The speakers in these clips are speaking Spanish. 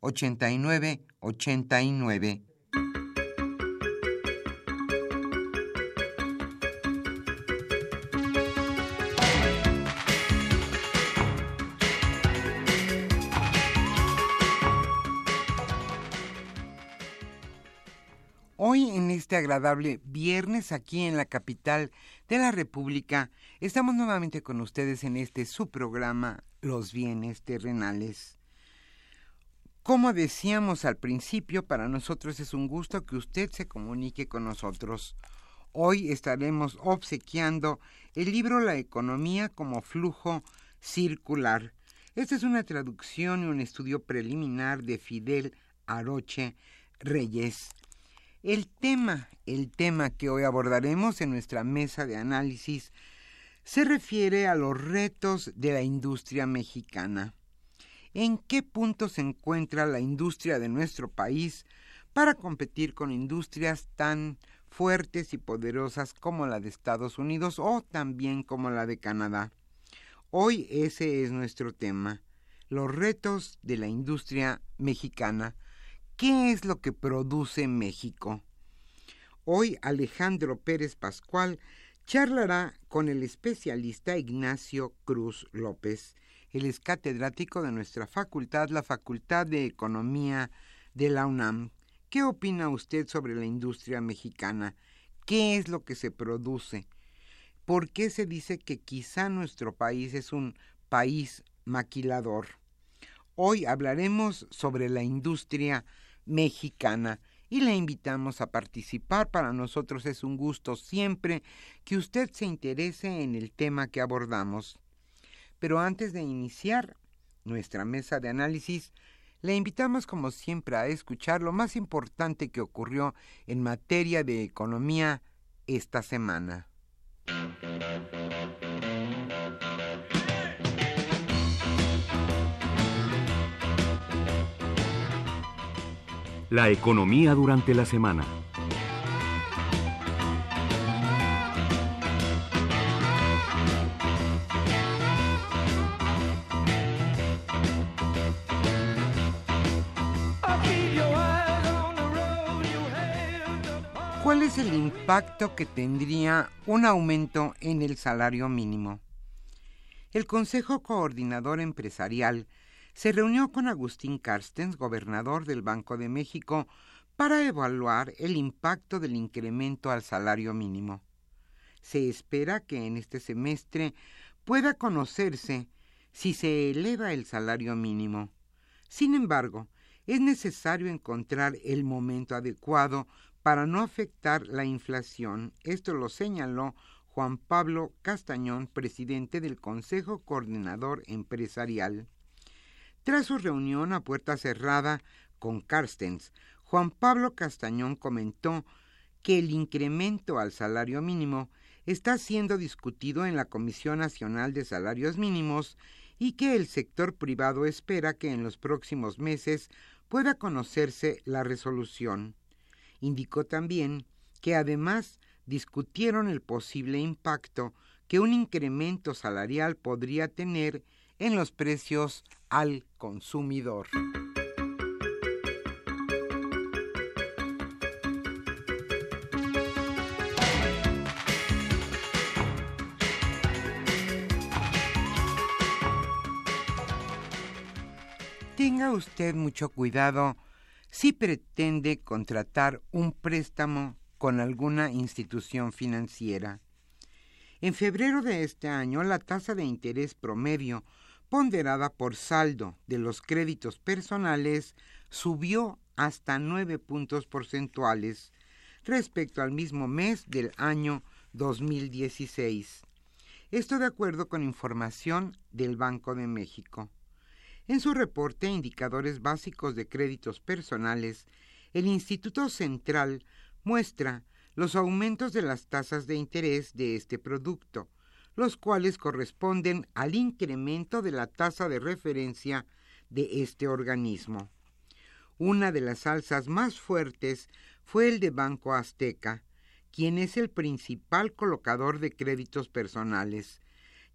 89 89. Hoy en este agradable viernes aquí en la capital de la República estamos nuevamente con ustedes en este su programa Los bienes terrenales. Como decíamos al principio, para nosotros es un gusto que usted se comunique con nosotros. Hoy estaremos obsequiando el libro La economía como flujo circular. Esta es una traducción y un estudio preliminar de Fidel Aroche Reyes. El tema, el tema que hoy abordaremos en nuestra mesa de análisis se refiere a los retos de la industria mexicana en qué punto se encuentra la industria de nuestro país para competir con industrias tan fuertes y poderosas como la de Estados Unidos o también como la de Canadá. Hoy ese es nuestro tema, los retos de la industria mexicana. ¿Qué es lo que produce México? Hoy Alejandro Pérez Pascual charlará con el especialista Ignacio Cruz López. Él es catedrático de nuestra facultad, la Facultad de Economía de la UNAM. ¿Qué opina usted sobre la industria mexicana? ¿Qué es lo que se produce? ¿Por qué se dice que quizá nuestro país es un país maquilador? Hoy hablaremos sobre la industria mexicana y le invitamos a participar. Para nosotros es un gusto siempre que usted se interese en el tema que abordamos. Pero antes de iniciar nuestra mesa de análisis, le invitamos como siempre a escuchar lo más importante que ocurrió en materia de economía esta semana. La economía durante la semana. El impacto que tendría un aumento en el salario mínimo? El Consejo Coordinador Empresarial se reunió con Agustín Carstens, gobernador del Banco de México, para evaluar el impacto del incremento al salario mínimo. Se espera que en este semestre pueda conocerse si se eleva el salario mínimo. Sin embargo, es necesario encontrar el momento adecuado para no afectar la inflación. Esto lo señaló Juan Pablo Castañón, presidente del Consejo Coordinador Empresarial. Tras su reunión a puerta cerrada con Carstens, Juan Pablo Castañón comentó que el incremento al salario mínimo está siendo discutido en la Comisión Nacional de Salarios Mínimos y que el sector privado espera que en los próximos meses pueda conocerse la resolución. Indicó también que además discutieron el posible impacto que un incremento salarial podría tener en los precios al consumidor. Tenga usted mucho cuidado si pretende contratar un préstamo con alguna institución financiera. En febrero de este año, la tasa de interés promedio ponderada por saldo de los créditos personales subió hasta nueve puntos porcentuales respecto al mismo mes del año 2016. Esto de acuerdo con información del Banco de México. En su reporte Indicadores Básicos de Créditos Personales, el Instituto Central muestra los aumentos de las tasas de interés de este producto, los cuales corresponden al incremento de la tasa de referencia de este organismo. Una de las alzas más fuertes fue el de Banco Azteca, quien es el principal colocador de créditos personales,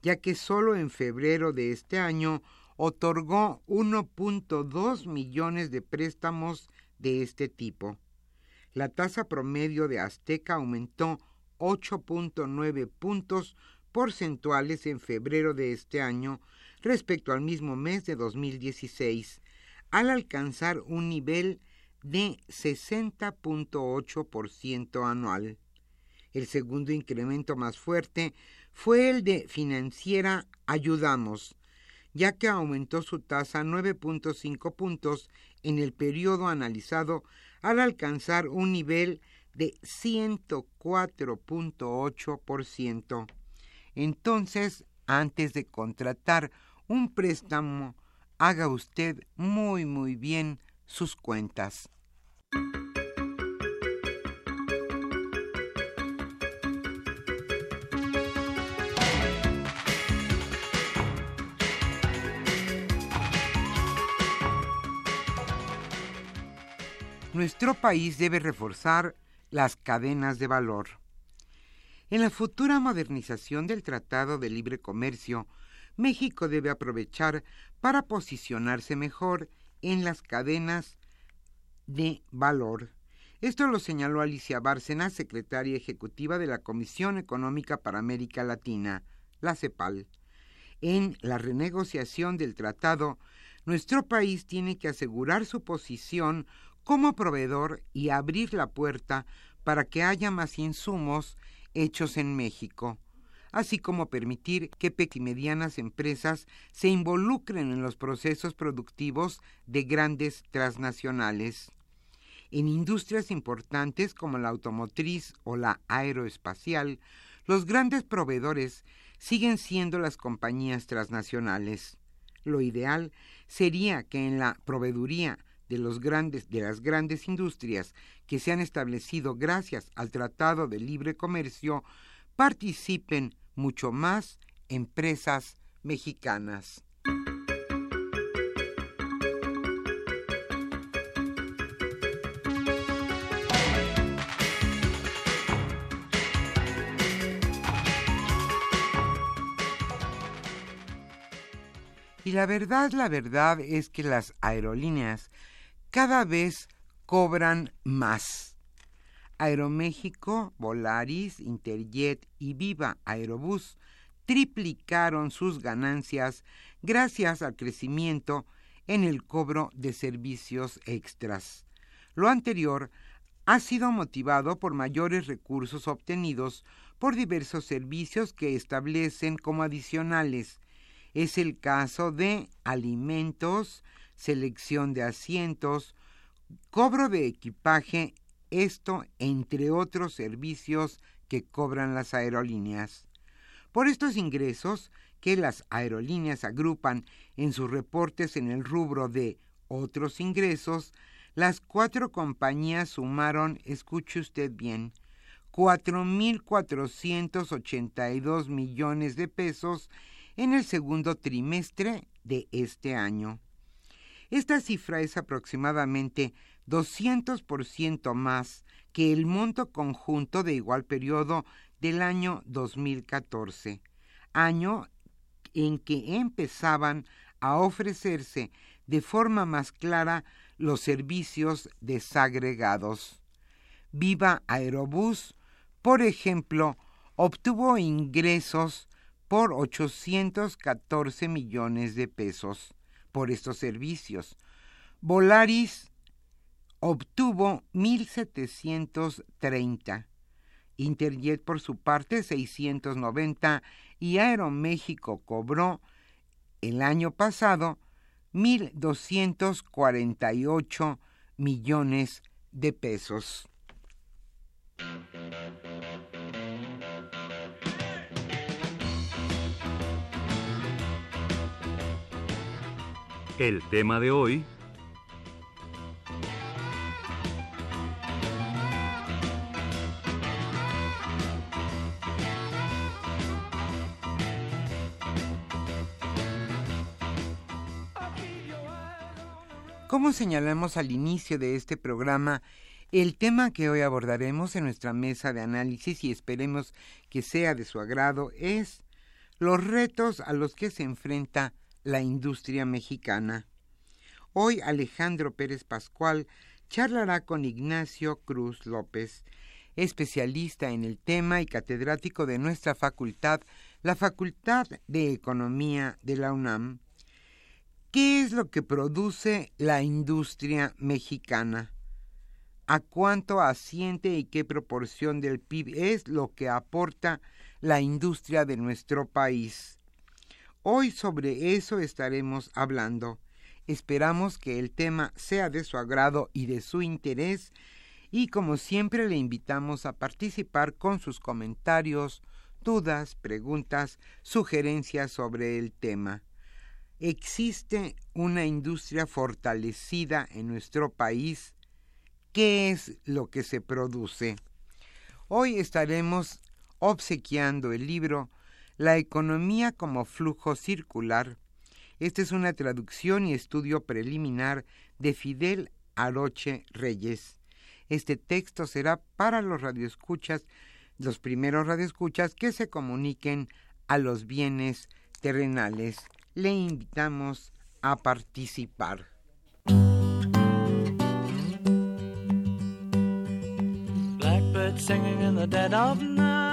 ya que solo en febrero de este año otorgó 1.2 millones de préstamos de este tipo. La tasa promedio de Azteca aumentó 8.9 puntos porcentuales en febrero de este año respecto al mismo mes de 2016, al alcanzar un nivel de 60.8% anual. El segundo incremento más fuerte fue el de Financiera Ayudamos, ya que aumentó su tasa 9.5 puntos en el periodo analizado al alcanzar un nivel de 104.8%. Entonces, antes de contratar un préstamo, haga usted muy muy bien sus cuentas. Nuestro país debe reforzar las cadenas de valor. En la futura modernización del Tratado de Libre Comercio, México debe aprovechar para posicionarse mejor en las cadenas de valor. Esto lo señaló Alicia Bárcena, secretaria ejecutiva de la Comisión Económica para América Latina, la CEPAL. En la renegociación del tratado, nuestro país tiene que asegurar su posición como proveedor y abrir la puerta para que haya más insumos hechos en México, así como permitir que pequeñas y medianas empresas se involucren en los procesos productivos de grandes transnacionales. En industrias importantes como la automotriz o la aeroespacial, los grandes proveedores siguen siendo las compañías transnacionales. Lo ideal sería que en la proveeduría de, los grandes, de las grandes industrias que se han establecido gracias al Tratado de Libre Comercio participen mucho más empresas mexicanas. Y la verdad, la verdad es que las aerolíneas cada vez cobran más. Aeroméxico, Volaris, Interjet y Viva Aerobús triplicaron sus ganancias gracias al crecimiento en el cobro de servicios extras. Lo anterior ha sido motivado por mayores recursos obtenidos por diversos servicios que establecen como adicionales. Es el caso de alimentos, selección de asientos, cobro de equipaje, esto entre otros servicios que cobran las aerolíneas. Por estos ingresos, que las aerolíneas agrupan en sus reportes en el rubro de otros ingresos, las cuatro compañías sumaron, escuche usted bien, 4.482 millones de pesos en el segundo trimestre de este año. Esta cifra es aproximadamente 200% más que el monto conjunto de igual periodo del año 2014, año en que empezaban a ofrecerse de forma más clara los servicios desagregados. Viva Aerobús, por ejemplo, obtuvo ingresos por 814 millones de pesos por estos servicios. Volaris obtuvo 1.730, Interjet por su parte 690 y Aeroméxico cobró el año pasado 1.248 millones de pesos. El tema de hoy. Como señalamos al inicio de este programa, el tema que hoy abordaremos en nuestra mesa de análisis y esperemos que sea de su agrado es los retos a los que se enfrenta la industria mexicana. Hoy Alejandro Pérez Pascual charlará con Ignacio Cruz López, especialista en el tema y catedrático de nuestra facultad, la Facultad de Economía de la UNAM, ¿Qué es lo que produce la industria mexicana? ¿A cuánto asiente y qué proporción del PIB es lo que aporta la industria de nuestro país? Hoy sobre eso estaremos hablando. Esperamos que el tema sea de su agrado y de su interés y como siempre le invitamos a participar con sus comentarios, dudas, preguntas, sugerencias sobre el tema. ¿Existe una industria fortalecida en nuestro país? ¿Qué es lo que se produce? Hoy estaremos obsequiando el libro La economía como flujo circular. Esta es una traducción y estudio preliminar de Fidel Aroche Reyes. Este texto será para los radioescuchas, los primeros radioescuchas que se comuniquen a los bienes terrenales le invitamos a participar. Blackbird singing in the dead of night.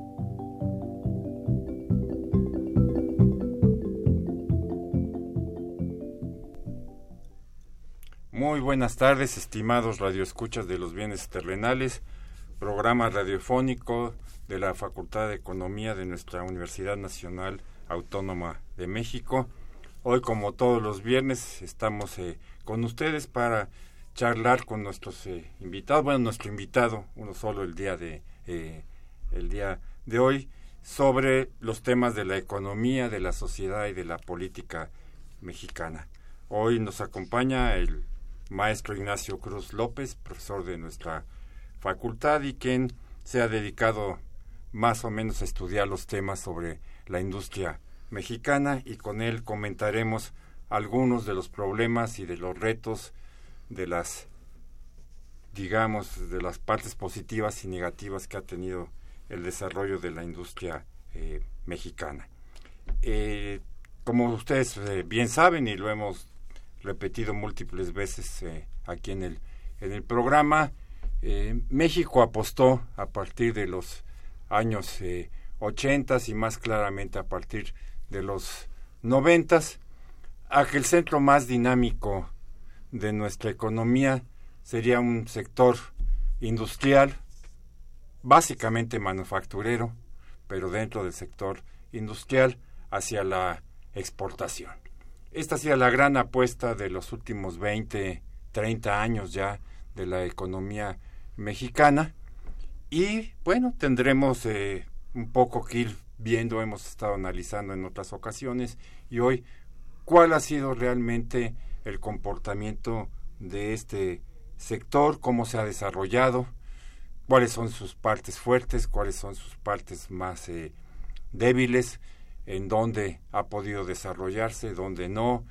Muy buenas tardes, estimados radioescuchas de los bienes terrenales, programa radiofónico de la Facultad de Economía de nuestra Universidad Nacional Autónoma de México. Hoy, como todos los viernes, estamos eh, con ustedes para charlar con nuestros eh, invitados, bueno, nuestro invitado, uno solo el día de eh, el día de hoy, sobre los temas de la economía, de la sociedad y de la política mexicana. Hoy nos acompaña el maestro Ignacio Cruz López, profesor de nuestra facultad y quien se ha dedicado más o menos a estudiar los temas sobre la industria mexicana y con él comentaremos algunos de los problemas y de los retos de las digamos de las partes positivas y negativas que ha tenido el desarrollo de la industria eh, mexicana. Eh, como ustedes eh, bien saben y lo hemos repetido múltiples veces aquí en el en el programa, México apostó a partir de los años ochentas y más claramente a partir de los noventas a que el centro más dinámico de nuestra economía sería un sector industrial, básicamente manufacturero, pero dentro del sector industrial hacia la exportación. Esta ha sido la gran apuesta de los últimos 20, 30 años ya de la economía mexicana. Y bueno, tendremos eh, un poco que ir viendo, hemos estado analizando en otras ocasiones. Y hoy cuál ha sido realmente el comportamiento de este sector, cómo se ha desarrollado, cuáles son sus partes fuertes, cuáles son sus partes más eh, débiles, en dónde ha podido desarrollarse, dónde no,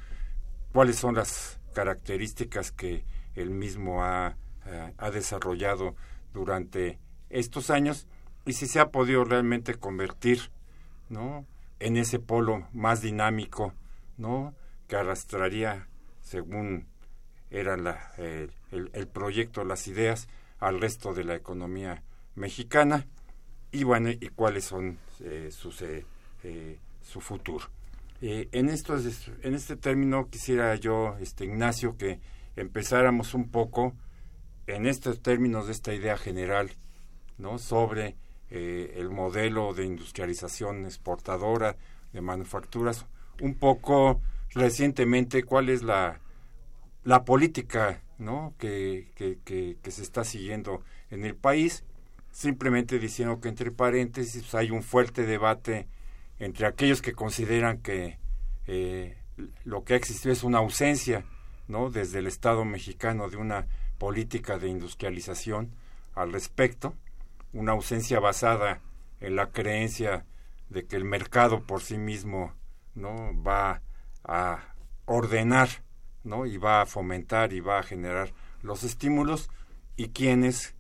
cuáles son las características que él mismo ha, eh, ha desarrollado durante estos años y si se ha podido realmente convertir ¿no? en ese polo más dinámico ¿no? que arrastraría según era la, el, proyecto, las ideas al resto de la economía mexicana y bueno, y cuáles son eh, sus, eh, eh, su futuro. en, estos, en este término quisiera yo, este, Ignacio, que empezáramos un poco en estos términos de esta idea general ¿no? sobre el modelo de industrialización exportadora de manufacturas, un poco recientemente cuál es la, la política ¿no? que, que, que, se está siguiendo en el país, simplemente diciendo que entre paréntesis pues, hay un fuerte debate entre aquellos que consideran que eh, lo que ha existido es una ausencia ¿no? desde el Estado mexicano de una política de industrialización al respecto, una ausencia basada en la creencia de que el mercado por sí mismo no va a ordenar, ¿no? Y va a fomentar y va a generar los estímulos y quienes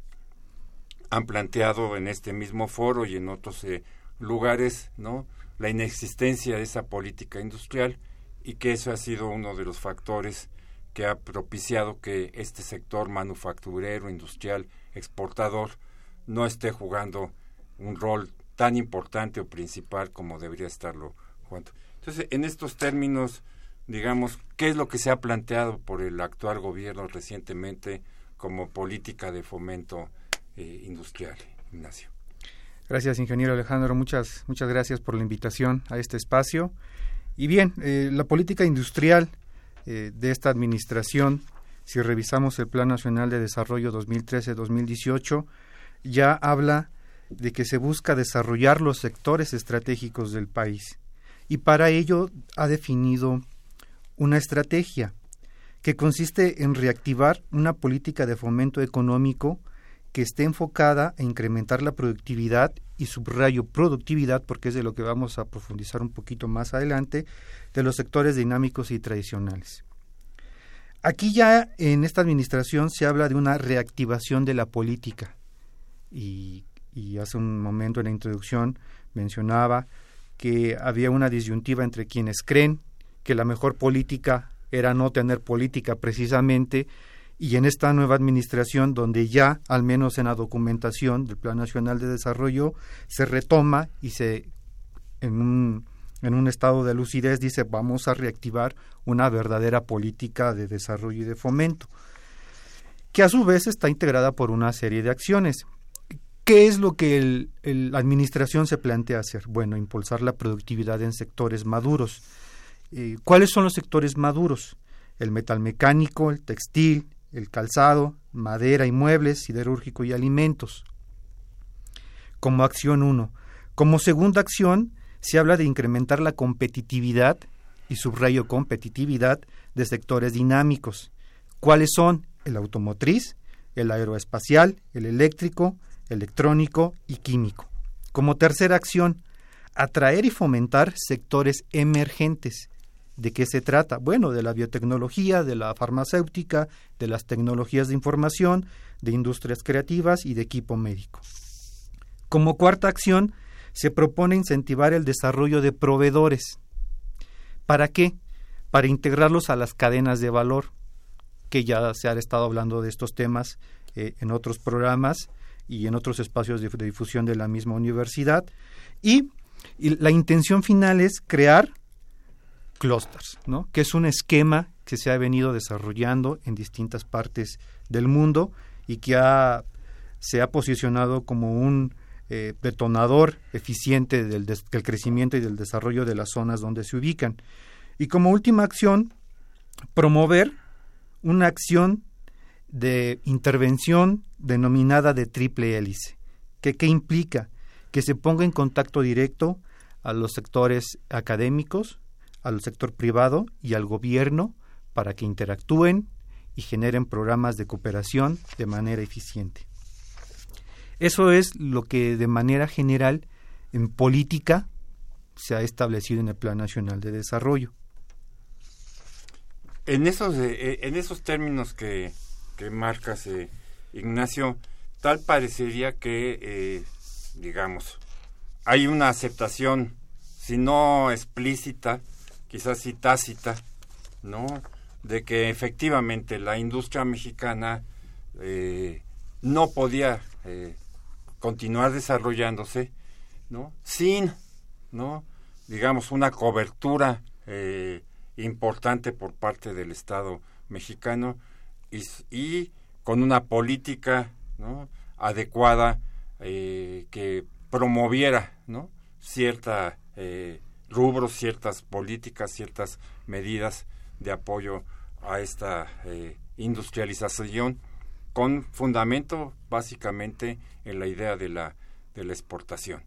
han planteado en este mismo foro y en otros eh, lugares, ¿no? La inexistencia de esa política industrial y que eso ha sido uno de los factores que ha propiciado que este sector manufacturero, industrial, exportador, no esté jugando un rol tan importante o principal como debería estarlo jugando. Entonces, en estos términos, digamos, ¿qué es lo que se ha planteado por el actual gobierno recientemente como política de fomento eh, industrial? Ignacio. Gracias, ingeniero Alejandro. Muchas, muchas gracias por la invitación a este espacio. Y bien, eh, la política industrial eh, de esta administración, si revisamos el Plan Nacional de Desarrollo 2013-2018, ya habla de que se busca desarrollar los sectores estratégicos del país y para ello ha definido una estrategia que consiste en reactivar una política de fomento económico que esté enfocada a incrementar la productividad y subrayo productividad porque es de lo que vamos a profundizar un poquito más adelante de los sectores dinámicos y tradicionales. Aquí ya en esta administración se habla de una reactivación de la política y y hace un momento en la introducción mencionaba que había una disyuntiva entre quienes creen que la mejor política era no tener política precisamente y en esta nueva administración donde ya al menos en la documentación del Plan Nacional de Desarrollo se retoma y se en un estado de lucidez dice vamos a reactivar una verdadera política de desarrollo y de fomento que a su vez está integrada por una serie de acciones. ¿Qué es lo que la administración se plantea hacer? Bueno, impulsar la productividad en sectores maduros. Eh, ¿Cuáles son los sectores maduros? El metal mecánico, el textil, el calzado, madera y muebles, siderúrgico y alimentos. Como acción 1. Como segunda acción, se habla de incrementar la competitividad, y subrayo competitividad, de sectores dinámicos. ¿Cuáles son? el automotriz, el aeroespacial, el eléctrico, electrónico y químico. Como tercera acción, atraer y fomentar sectores emergentes. ¿De qué se trata? Bueno, de la biotecnología, de la farmacéutica, de las tecnologías de información, de industrias creativas y de equipo médico. Como cuarta acción, se propone incentivar el desarrollo de proveedores. ¿Para qué? Para integrarlos a las cadenas de valor que ya se ha estado hablando de estos temas eh, en otros programas y en otros espacios de, difusión de la misma universidad. Y, la intención final es crear clusters, ¿no? que es un esquema que se ha venido desarrollando en distintas partes del mundo y que ha, se ha posicionado como un eh, detonador eficiente del, crecimiento y del desarrollo de las zonas donde se ubican. Y como última acción, promover una acción de intervención denominada de triple hélice. ¿Qué, ¿Qué implica? Que se ponga en contacto directo a los sectores académicos, al sector privado y al gobierno para que interactúen y generen programas de cooperación de manera eficiente. Eso es lo que de manera general en política se ha establecido en el Plan Nacional de Desarrollo. En esos, eh, eh, en esos términos que, que marcas, eh, Ignacio, tal parecería que, digamos, hay una aceptación, si no explícita, quizás sí tácita, ¿no? De que efectivamente la industria mexicana no podía continuar desarrollándose, ¿no? Sin, ¿no? Digamos, una cobertura eh, importante por parte del Estado mexicano y, con una política adecuada eh, que promoviera ¿no? cierta eh, rubros, ciertas políticas, ciertas medidas de apoyo a esta eh, industrialización con fundamento básicamente en la idea de la, de la exportación.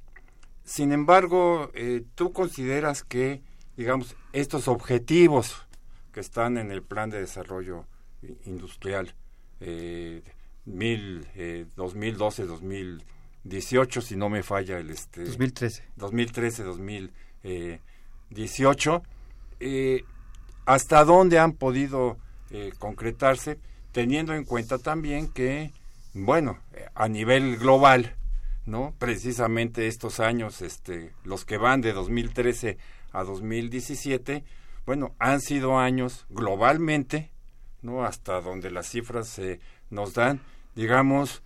Sin embargo, eh, ¿tú consideras que digamos, estos objetivos que están en el plan de desarrollo industrial eh, 2012 2018 si no me falla el este 2013 2013 2018 eh, hasta dónde han podido eh, concretarse teniendo en cuenta también que bueno a nivel global no precisamente estos años este los que van de 2013 a 2017, bueno, han sido años globalmente, ¿no? Hasta donde las cifras se nos dan, digamos,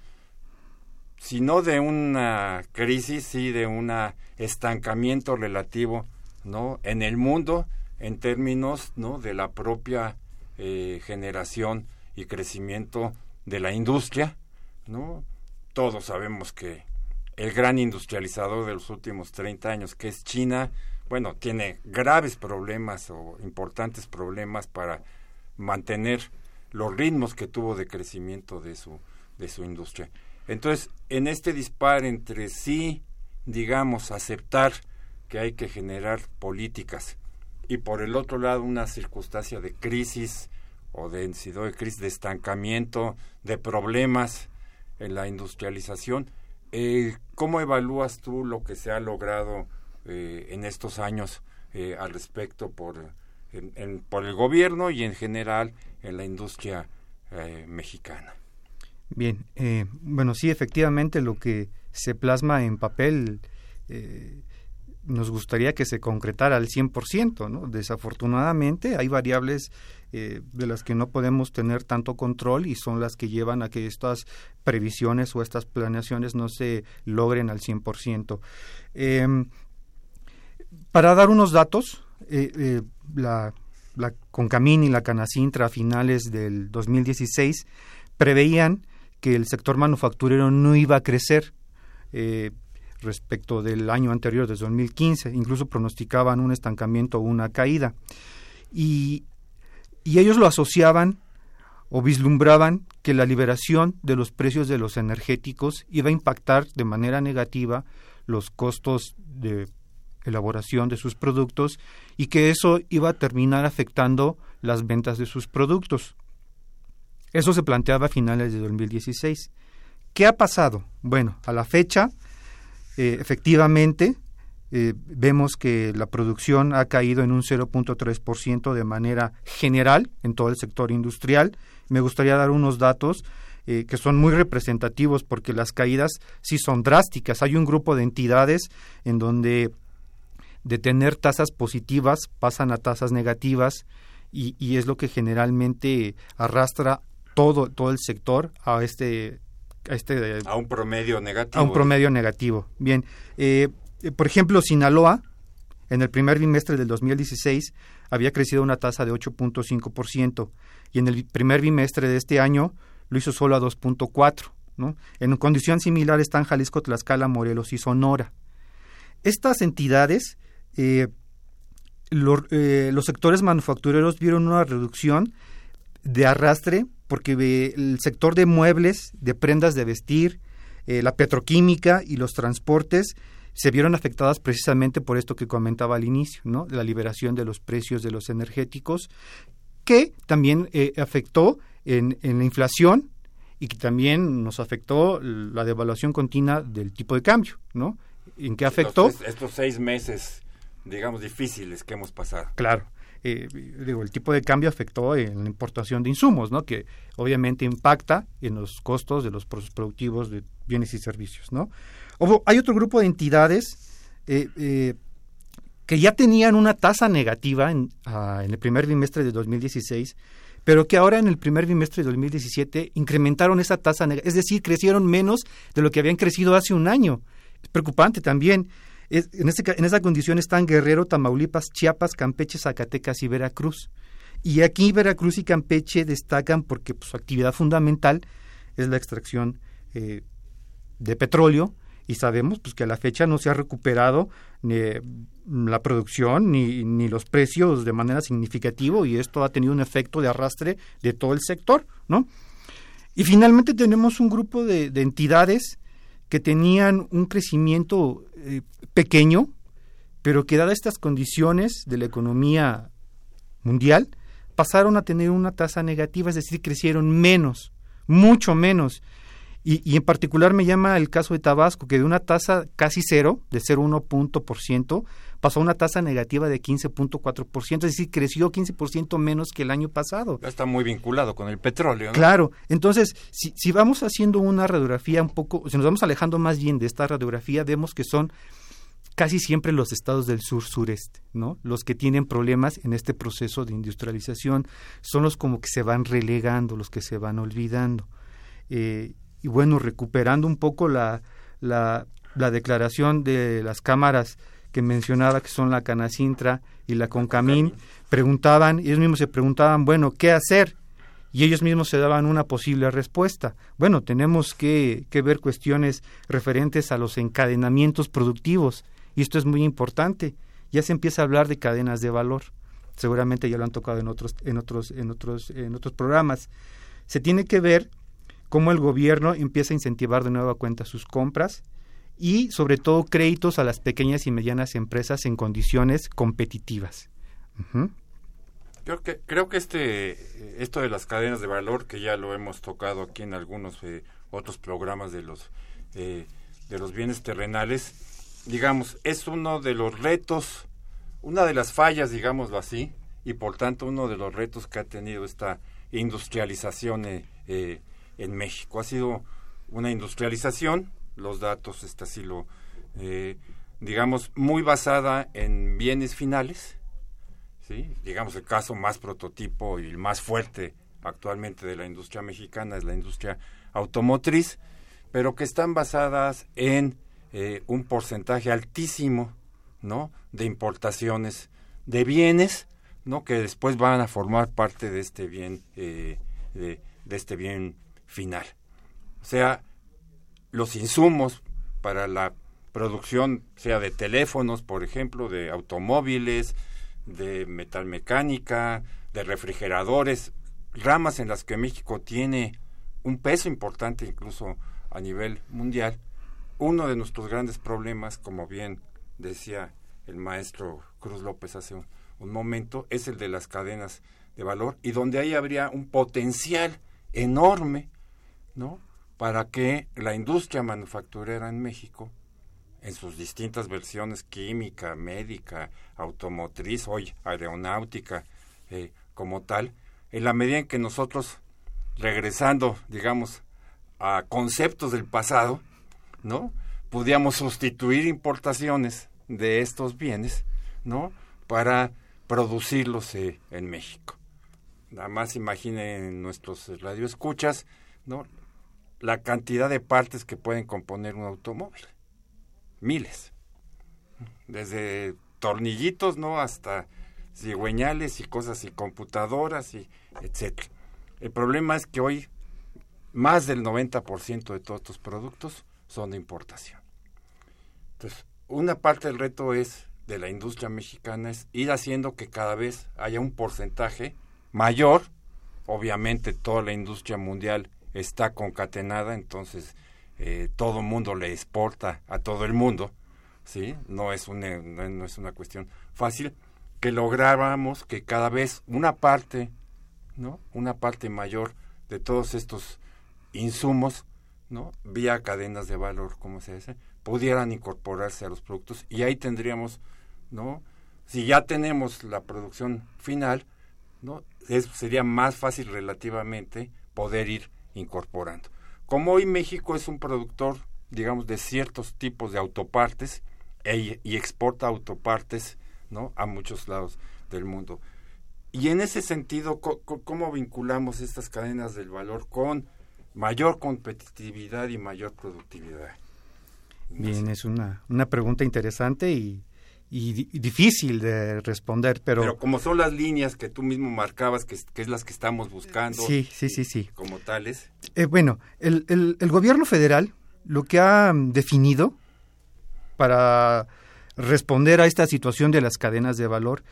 si no de una crisis, sí de un estancamiento relativo, ¿no? En el mundo, en términos, ¿no? De la propia eh, generación y crecimiento de la industria, ¿no? Todos sabemos que el gran industrializador de los últimos 30 años, que es China, bueno, tiene graves problemas o importantes problemas para mantener los ritmos que tuvo de crecimiento de su, de su industria. Entonces, en este dispar entre sí, digamos, aceptar que hay que generar políticas y por el otro lado una circunstancia de crisis o de, de crisis, de estancamiento, de problemas en la industrialización, eh, ¿cómo evalúas tú lo que se ha logrado eh, en estos años eh, al respecto por, por el gobierno y en general en la industria eh, mexicana. Bien, bueno, sí, efectivamente lo que se plasma en papel, eh, nos gustaría que se concretara al 100%, ¿no? Desafortunadamente hay variables eh, de las que no podemos tener tanto control y son las que llevan a que estas previsiones o estas planeaciones no se logren al 100%. Em, para dar unos datos, eh, eh, la, la Concamín y la Canacintra a finales del 2016 preveían que el sector manufacturero no iba a crecer respecto del año anterior, desde 2015. Incluso pronosticaban un estancamiento o una caída. Y, y ellos lo asociaban o vislumbraban que la liberación de los precios de los energéticos iba a impactar de manera negativa los costos de elaboración de sus productos y que eso iba a terminar afectando las ventas de sus productos. Eso se planteaba a finales de 2016. ¿Qué ha pasado? Bueno, a la fecha eh, efectivamente, eh, vemos que la producción ha caído en un 0.3% de manera general en todo el sector industrial. Me gustaría dar unos datos eh, que son muy representativos porque las caídas sí son drásticas. Hay un grupo de entidades en donde de tener tasas positivas pasan a tasas negativas y, y es lo que generalmente arrastra todo, todo el sector a este a, este, a un promedio negativo. A un promedio negativo. Bien, eh, por ejemplo, Sinaloa, en el primer bimestre del 2016, había crecido una tasa de 8.5% y en el primer bimestre de este año lo hizo solo a 2.4%. ¿no? En condición similar están Jalisco, Tlaxcala, Morelos y Sonora. Estas entidades, eh, eh, los sectores manufactureros vieron una reducción de arrastre porque el sector de muebles, de prendas de vestir, eh, la petroquímica y los transportes se vieron afectadas precisamente por esto que comentaba al inicio, ¿no? La liberación de los precios de los energéticos, que también eh, afectó en, la inflación y que también nos afectó la devaluación continua del tipo de cambio, ¿no? ¿En qué afectó? estos seis meses, digamos, difíciles que hemos pasado. Claro eh, digo, el tipo de cambio afectó en la importación de insumos, ¿no? que obviamente impacta en los costos de los procesos productivos de bienes y servicios. ¿no? hay otro grupo de entidades eh, eh, que ya tenían una tasa negativa en, ah, en el primer bimestre de 2016, pero que ahora en el primer bimestre de 2017 incrementaron esa tasa, es decir, crecieron menos de lo que habían crecido hace un año. Es preocupante también en, este, en esa condición están Guerrero, Tamaulipas, Chiapas, Campeche, Zacatecas y Veracruz. Y aquí Veracruz y Campeche destacan porque pues, su actividad fundamental es la extracción eh, de petróleo y sabemos pues, que a la fecha no se ha recuperado ni la producción ni, ni los precios de manera significativa y esto ha tenido un efecto de arrastre de todo el sector, ¿no? Y finalmente tenemos un grupo de entidades que tenían un crecimiento eh, pequeño, pero que dadas estas condiciones de la economía mundial, pasaron a tener una tasa negativa, es decir, crecieron menos, mucho menos. Y, en particular me llama el caso de Tabasco, que de una tasa casi cero, de 0,1 punto por ciento, pasó a una tasa negativa de 15.4%, es decir, creció 15% menos que el año pasado. Está muy vinculado con el petróleo. ¿no? Claro, entonces, si, si vamos haciendo una radiografía un poco, si nos vamos alejando más bien de esta radiografía, vemos que son casi siempre los estados del sur-sureste, ¿no? Los que tienen problemas en este proceso de industrialización son los como que se van relegando, los que se van olvidando. Eh, y bueno, recuperando un poco la, la, la, declaración de las cámaras que mencionaba, que son la Canacintra y la Concamín, preguntaban, ellos mismos se preguntaban, bueno, ¿qué hacer? Y ellos mismos se daban una posible respuesta. Bueno, tenemos que, que ver cuestiones referentes a los encadenamientos productivos, y esto es muy importante. Ya se empieza a hablar de cadenas de valor. Seguramente ya lo han tocado en otros, en otros, en otros, en otros programas. Se tiene que ver cómo el gobierno empieza a incentivar de nueva cuenta sus compras y sobre todo créditos a las pequeñas y medianas empresas en condiciones competitivas. Creo que creo que este esto de las cadenas de valor que ya lo hemos tocado aquí en algunos eh, otros programas de los eh, de los bienes terrenales, digamos es uno de los retos, una de las fallas, digámoslo así, y por tanto uno de los retos que ha tenido esta industrialización eh, en México. Ha sido una industrialización los datos, esta sí lo, eh, digamos, muy basada en bienes finales, ¿sí? digamos el caso más prototipo y el más fuerte actualmente de la industria mexicana es la industria automotriz, pero que están basadas en eh, un porcentaje altísimo ¿no? de importaciones de bienes ¿no? que después van a formar parte de este bien eh, de, este bien final. O sea, los insumos para la producción, sea de teléfonos, por ejemplo, de automóviles, de metalmecánica, de refrigeradores, ramas en las que México tiene un peso importante incluso a nivel mundial. Uno de nuestros grandes problemas, como bien decía el maestro Cruz López hace un, un momento, es el de las cadenas de valor y donde ahí habría un potencial enorme, ¿no? Para que la industria manufacturera en México, en sus distintas versiones química, médica, automotriz, hoy aeronáutica, eh, como tal, en la medida en que nosotros, regresando, digamos, a conceptos del pasado, ¿no? Pudiéramos sustituir importaciones de estos bienes, ¿no? Para producirlos eh, en México. Nada más imaginen nuestros radioescuchas, ¿no? La cantidad de partes que pueden componer un automóvil. Miles. Desde tornillitos, ¿no? Hasta cigüeñales y cosas y computadoras y etcétera. El problema es que hoy más del 90% de todos estos productos son de importación. Entonces, una parte del reto es de la industria mexicana es ir haciendo que cada vez haya un porcentaje mayor. Obviamente toda la industria mundial está concatenada, entonces eh, todo mundo le exporta a todo el mundo, ¿sí? No es, una, no es una cuestión fácil que lográramos que cada vez una parte, ¿no? Una parte mayor de todos estos insumos, ¿no? Vía cadenas de valor, como se dice, pudieran incorporarse a los productos y ahí tendríamos, ¿no? Si ya tenemos la producción final, ¿no? sería más fácil relativamente poder ir incorporando. Como hoy México es un productor, digamos, de ciertos tipos de autopartes e, y exporta autopartes ¿no? a muchos lados del mundo. Y en ese sentido, ¿cómo vinculamos estas cadenas del valor con mayor competitividad y mayor productividad? Bien, es una, una pregunta interesante y, y, difícil de responder, pero... Pero como son las líneas que tú mismo marcabas, que, es las que estamos buscando. Sí, sí, sí, sí. Como tales. Eh, bueno, el, el, el gobierno federal lo que ha definido para responder a esta situación de las cadenas de valor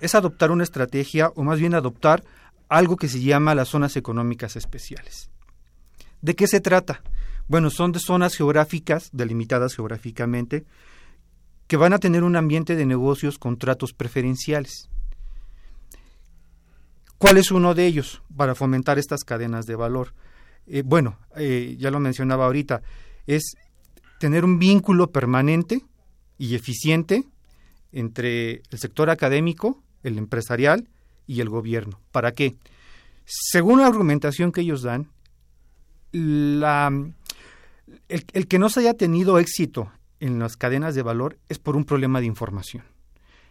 es adoptar una estrategia, o más bien adoptar algo que se llama las zonas económicas especiales. ¿De qué se trata? Bueno, son de zonas geográficas, delimitadas geográficamente, que van a tener un ambiente de negocios con tratos preferenciales. ¿Cuál es uno de ellos para fomentar estas cadenas de valor? Eh, bueno, eh, ya lo mencionaba ahorita, es tener un vínculo permanente y eficiente entre el sector académico, el empresarial y el gobierno. ¿Para qué? Según la argumentación que ellos dan, el, el, que no se haya tenido éxito en las cadenas de valor es por un problema de información.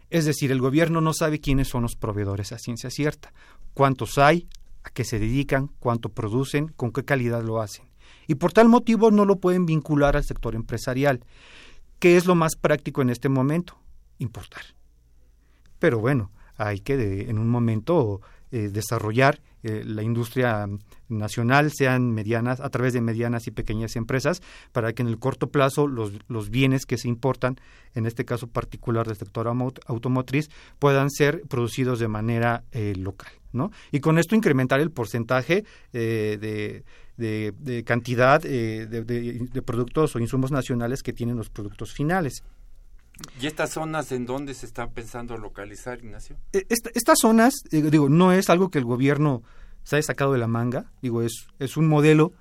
Es decir, el gobierno no sabe quiénes son los proveedores a ciencia cierta, cuántos hay, a qué se dedican, cuánto producen, con qué calidad lo hacen. Y por tal motivo no lo pueden vincular al sector empresarial. ¿Qué es lo más práctico en este momento? Importar. Pero bueno, hay que en un momento eh, desarrollar eh, la industria nacional, sean medianas, a través de medianas y pequeñas empresas, para que en el corto plazo los, los bienes que se importan, en este caso particular del sector automotriz, puedan ser producidos de manera eh, local. ¿no? Y con esto incrementar el porcentaje de, de, cantidad eh, de, productos o insumos nacionales que tienen los productos finales. ¿Y estas zonas en dónde se están pensando localizar, Ignacio? E, estas zonas, eh, digo, no es algo que el gobierno se haya sacado de la manga, digo, es, es un modelo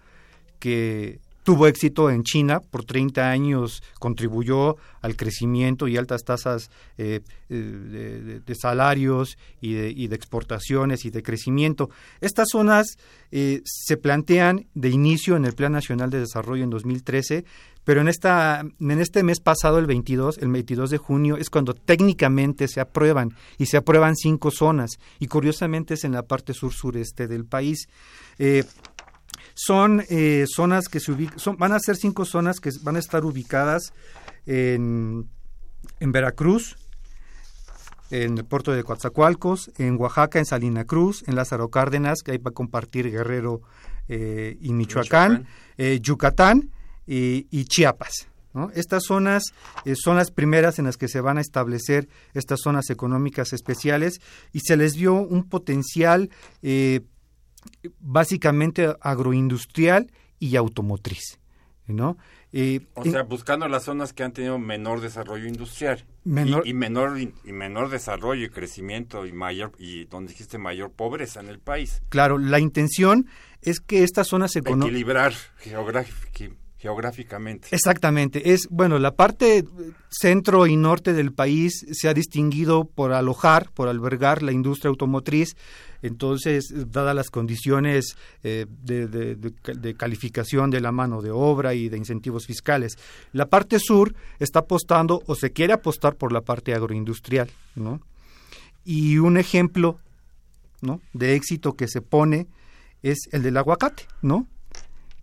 que tuvo éxito en China, por 30 años contribuyó al crecimiento y altas tasas eh, eh, de, salarios y de, exportaciones y de crecimiento. Estas zonas eh, se plantean de inicio en el Plan Nacional de Desarrollo en 2013, pero en, esta, en este mes pasado, el 22, el 22 de junio, es cuando técnicamente se aprueban y se aprueban cinco zonas y curiosamente es en la parte sur-sureste del país. Son eh, zonas que se ubican, van a ser cinco zonas que van a estar ubicadas en, en Veracruz, en el puerto de Coatzacoalcos, en Oaxaca, en Salina Cruz, en Lázaro Cárdenas, que ahí va a compartir Guerrero eh, y Michoacán, eh, Yucatán y, Chiapas. Estas zonas son las primeras en las que se van a establecer estas zonas económicas especiales y se les dio un potencial básicamente agroindustrial y automotriz, ¿no? Eh, o sea, buscando las zonas que han tenido menor desarrollo industrial menor, y, menor y menor desarrollo y crecimiento y mayor y donde existe mayor pobreza en el país. Claro, la intención es que estas zonas económicas equilibrar geográficamente. Exactamente. Es, bueno, la parte centro y norte del país se ha distinguido por alojar, por albergar la industria automotriz. Entonces, dadas las condiciones eh, de, calificación de la mano de obra y de incentivos fiscales, la parte sur está apostando o se quiere apostar por la parte agroindustrial, ¿no? Y un ejemplo, ¿no? De éxito que se pone es el del aguacate, ¿no?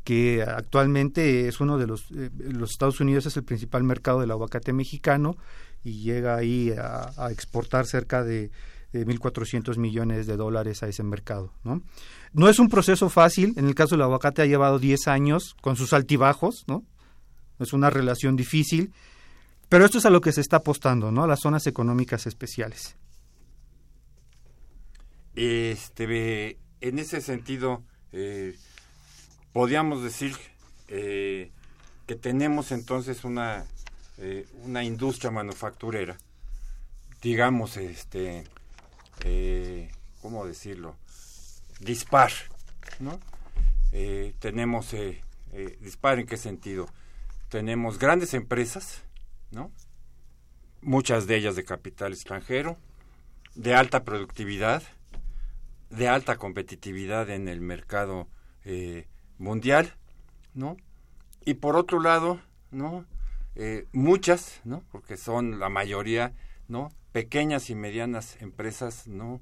Que actualmente es uno de los, eh, los Estados Unidos es el principal mercado del aguacate mexicano y llega ahí a, exportar cerca de, de 1.400 millones de dólares a ese mercado. ¿no? no es un proceso fácil, en el caso del aguacate ha llevado 10 años con sus altibajos, ¿no? es una relación difícil, pero esto es a lo que se está apostando, ¿no? a las zonas económicas especiales. Este, en ese sentido, eh, podríamos decir eh, que tenemos entonces una, eh, una industria manufacturera, digamos, este, eh, ¿cómo decirlo? Dispar, ¿no? tenemos, dispar en qué sentido? Tenemos grandes empresas, ¿no? Muchas de ellas de capital extranjero, de alta productividad, de alta competitividad en el mercado mundial, ¿no? Y por otro lado, ¿no? Eh, muchas, ¿no? Porque son la mayoría, ¿no? Pequeñas y medianas empresas, ¿no?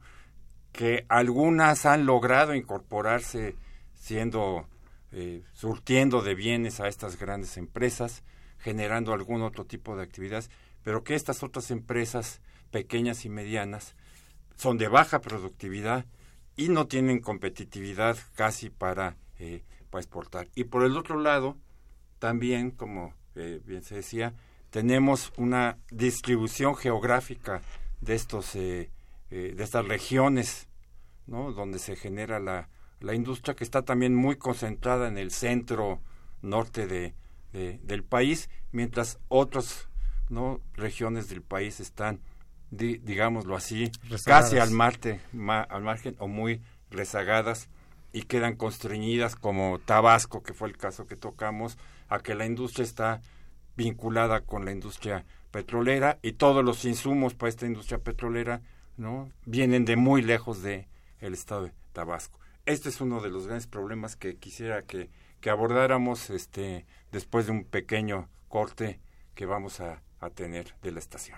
Que algunas han logrado incorporarse siendo, eh, surtiendo de bienes a estas grandes empresas, generando algún otro tipo de actividades, pero que estas otras empresas pequeñas y medianas son de baja productividad y no tienen competitividad casi para eh, para exportar. Y por el otro lado, también, como eh, bien se decía, tenemos una distribución geográfica de estos eh, eh, de estas regiones ¿no? donde se genera la, la, industria que está también muy concentrada en el centro norte de, del país mientras otras ¿no? regiones del país están digámoslo así casi al, marte, al margen o muy rezagadas y quedan constreñidas como Tabasco, que fue el caso que tocamos, a que la industria está vinculada con la industria petrolera y todos los insumos para esta industria petrolera no vienen de muy lejos de el estado de Tabasco. Este es uno de los grandes problemas que quisiera que, que abordáramos este después de un pequeño corte que vamos a, a tener de la estación.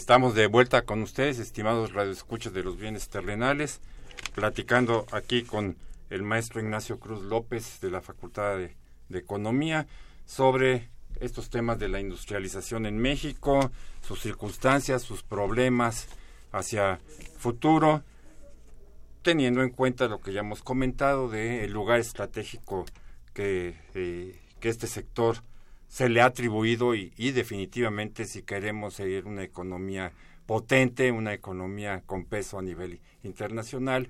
Estamos de vuelta con ustedes, estimados radioescuchas de los bienes terrenales, platicando aquí con el maestro Ignacio Cruz López de la Facultad de, de Economía sobre estos temas de la industrialización en México, sus circunstancias, sus problemas hacia futuro, teniendo en cuenta lo que ya hemos comentado de el lugar estratégico que, eh, que este sector se le ha atribuido y, definitivamente si queremos seguir una economía potente, una economía con peso a nivel internacional,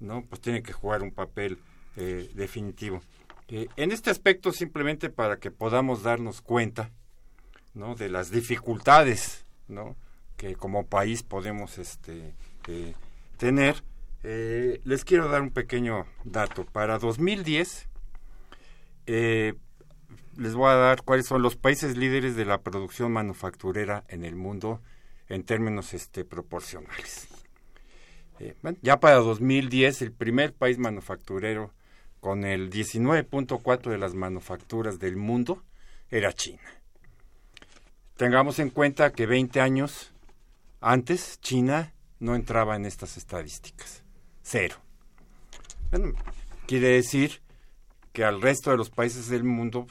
no, pues tiene que jugar un papel eh, definitivo. Eh, en este aspecto, simplemente para que podamos darnos cuenta, ¿no? de las dificultades, ¿no? que como país podemos este eh, tener, les quiero dar un pequeño dato. Para 2010 les voy a dar cuáles son los países líderes de la producción manufacturera en el mundo en términos este, proporcionales. Eh, ya para 2010, el primer país manufacturero con el 19.4 de las manufacturas del mundo era China. Tengamos en cuenta que 20 años antes China no entraba en estas estadísticas. Cero. Bueno, quiere decir que al resto de los países del mundo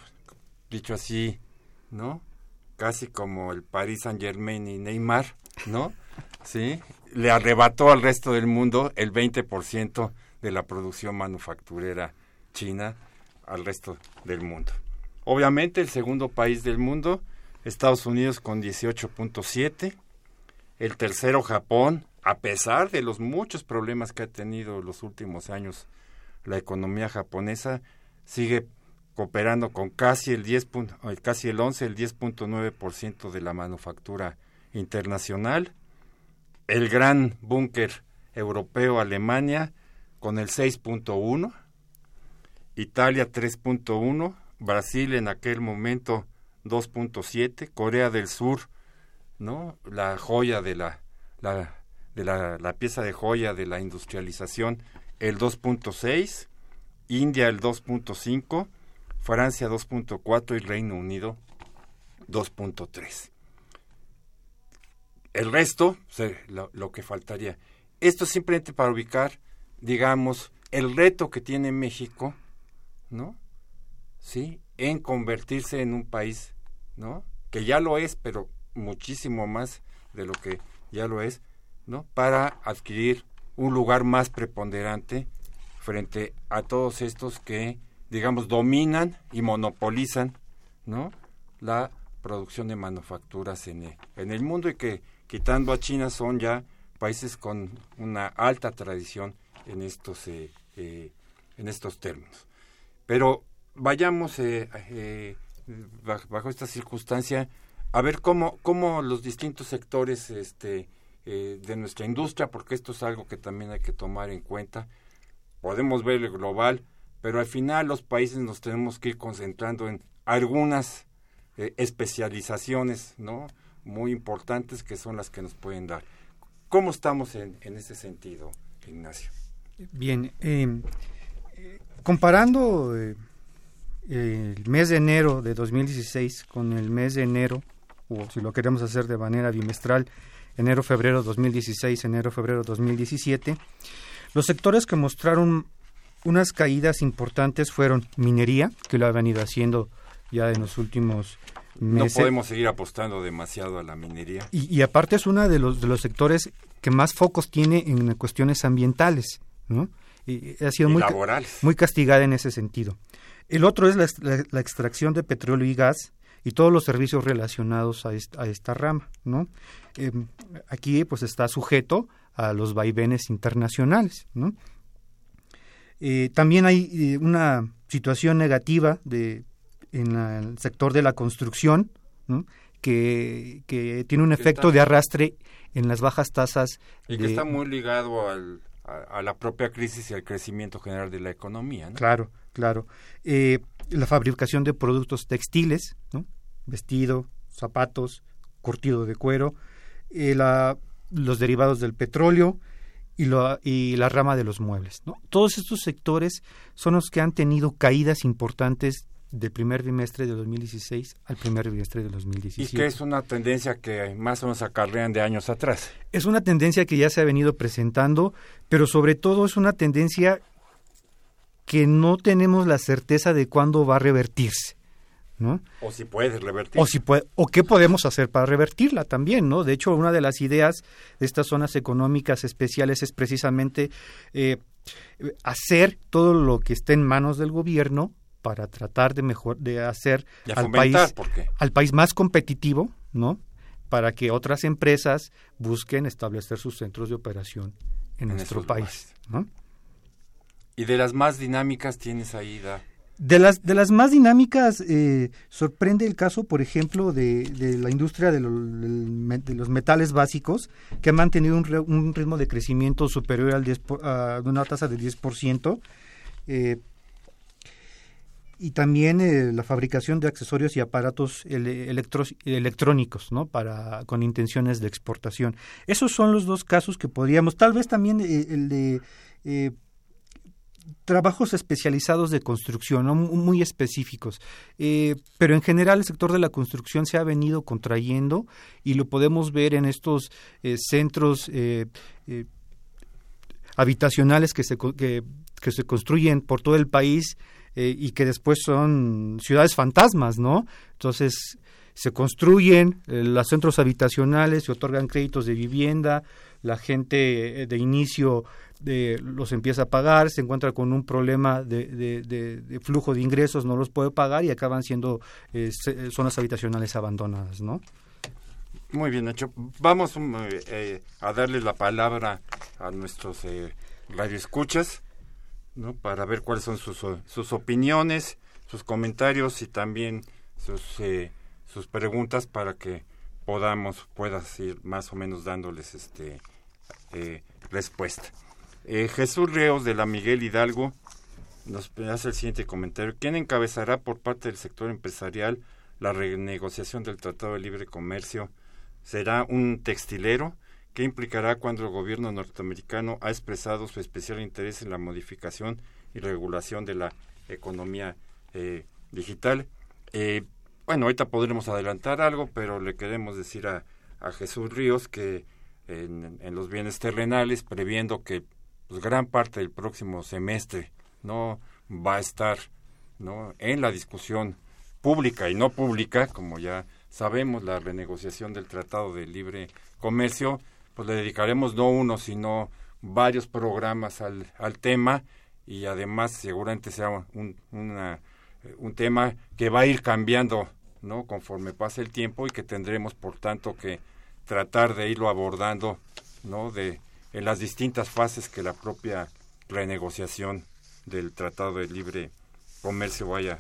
dicho así, ¿no? Casi como el Paris Saint Germain y Neymar, ¿no? Sí, le arrebató al resto del mundo el 20% de la producción manufacturera china al resto del mundo. Obviamente el segundo país del mundo, Estados Unidos con 18.7, el tercero Japón, a pesar de los muchos problemas que ha tenido los últimos años la economía japonesa, sigue cooperando con casi el 10 casi el 11 el 10.9% de la manufactura internacional. El gran búnker europeo Alemania con el 6.1 Italia 3.1 Brasil en aquel momento 2.7 Corea del Sur no la joya de la, la de la, la pieza de joya de la industrialización el 2.6 India el 2.5 Francia 2.4 y Reino Unido 2.3. El resto, lo, lo, que faltaría. Esto simplemente para ubicar, digamos, el reto que tiene México, ¿no? Sí, en convertirse en un país, ¿no? Que ya lo es, pero muchísimo más de lo que ya lo es, ¿no? Para adquirir un lugar más preponderante frente a todos estos que digamos, dominan y monopolizan, ¿no? La producción de manufacturas en el, en el mundo y que, quitando a China, son ya países con una alta tradición en estos, eh, eh, en estos términos. Pero vayamos eh, eh bajo esta circunstancia a ver cómo, cómo los distintos sectores este, eh, de nuestra industria, porque esto es algo que también hay que tomar en cuenta. Podemos ver el global, pero al final los países nos tenemos que ir concentrando en algunas eh, especializaciones, ¿no? Muy importantes que son las que nos pueden dar. ¿Cómo estamos en, en ese sentido, Ignacio? Bien, eh, comparando eh, el mes de enero de 2016 con el mes de enero, o si lo queremos hacer de manera bimestral, enero-febrero 2016, enero-febrero 2017, los sectores que mostraron unas caídas importantes fueron minería, que lo ha venido haciendo ya en los últimos No meses. podemos seguir apostando demasiado a la minería. Y, y aparte es uno de los, de los sectores que más focos tiene en cuestiones ambientales, ¿no? Y, ha sido Y muy, laborales. muy castigada en ese sentido. El otro es la, ex- la- la extracción de petróleo y gas y todos los servicios relacionados a, est- a esta rama, ¿no? Eh, aquí pues está sujeto a los vaivenes internacionales, ¿no? Eh, también hay eh, una situación negativa de, en la- el sector de la construcción, ¿no? que, que tiene un Que efecto está- de arrastre en las bajas tasas Y que está muy ligado al, a, a la propia crisis y al crecimiento general de la economía. ¿no? Claro, claro. Eh, la fabricación de productos textiles, ¿no? vestido, zapatos, curtido de cuero, eh, la- los derivados del petróleo y, lo- y la rama de los muebles. ¿no? Todos estos sectores son los que han tenido caídas importantes del primer bimestre de 2016 al primer bimestre de Y 2017. que es una tendencia que más o menos acarrean de años atrás. Es una tendencia que ya se ha venido presentando, pero sobre todo es una tendencia que no tenemos la certeza de cuándo va a revertirse, ¿no? O si puedes revertir. O si puede, o qué podemos hacer para revertirla también, ¿no? De hecho, una de las ideas de estas zonas económicas especiales es precisamente eh, hacer todo lo que esté en manos del gobierno para tratar de mejor de hacer al fomentar, país al país más competitivo, ¿no? Para que otras empresas busquen establecer sus centros de operación en, En nuestro país, ¿no? Y de las más dinámicas tienes ahí, da. De las, de las más dinámicas, eh, sorprende el caso, por ejemplo, de, de la industria de, lo- de los metales básicos, que ha mantenido un, un ritmo de crecimiento superior al 10 por- a una tasa del 10%. eh, y también eh, la fabricación de accesorios y aparatos electrónicos, ¿no? Para, con intenciones de exportación. Esos son los dos casos que podríamos, tal vez también eh, el de trabajos especializados de construcción, ¿no? Mu- muy específicos. Eh, pero en general el sector de la construcción se ha venido contrayendo y lo podemos ver en estos eh, centros eh, eh, habitacionales que se, que, que se construyen por todo el país y que después son ciudades fantasmas, ¿no? Entonces se construyen los centros habitacionales, se otorgan créditos de vivienda, la gente de inicio eh, los empieza a pagar, se encuentra con un problema de, de- de- de flujo de ingresos, no los puede pagar y acaban siendo eh, se- zonas habitacionales abandonadas, ¿no? Muy bien, Nacho. Vamos um, eh, eh, a darle la palabra a nuestros eh, radioescuchas, ¿no? Para ver cuáles son sus, sus opiniones, sus comentarios y también sus, eh, sus preguntas para que podamos, puedas ir más o menos dándoles este eh, respuesta. Eh, Jesús Reos de la Miguel Hidalgo nos hace el siguiente comentario. ¿Quién encabezará por parte del sector empresarial la renegociación del Tratado de Libre Comercio? ¿Será un textilero? ¿Qué implicará cuando el gobierno norteamericano ha expresado su especial interés en la modificación y regulación de la economía eh, digital? Eh, bueno, ahorita podremos adelantar algo, pero le queremos decir a, Jesús Ríos que en los bienes terrenales, previendo que pues, gran parte del próximo semestre no va a estar no en la discusión pública y no pública, como ya sabemos, la renegociación del Tratado de Libre Comercio, pues le dedicaremos no uno, sino varios programas al, al tema y además seguramente sea un, una, eh, un tema que va a ir cambiando no conforme pase el tiempo y que tendremos por tanto que tratar de irlo abordando no de en las distintas fases que la propia renegociación del Tratado de Libre Comercio vaya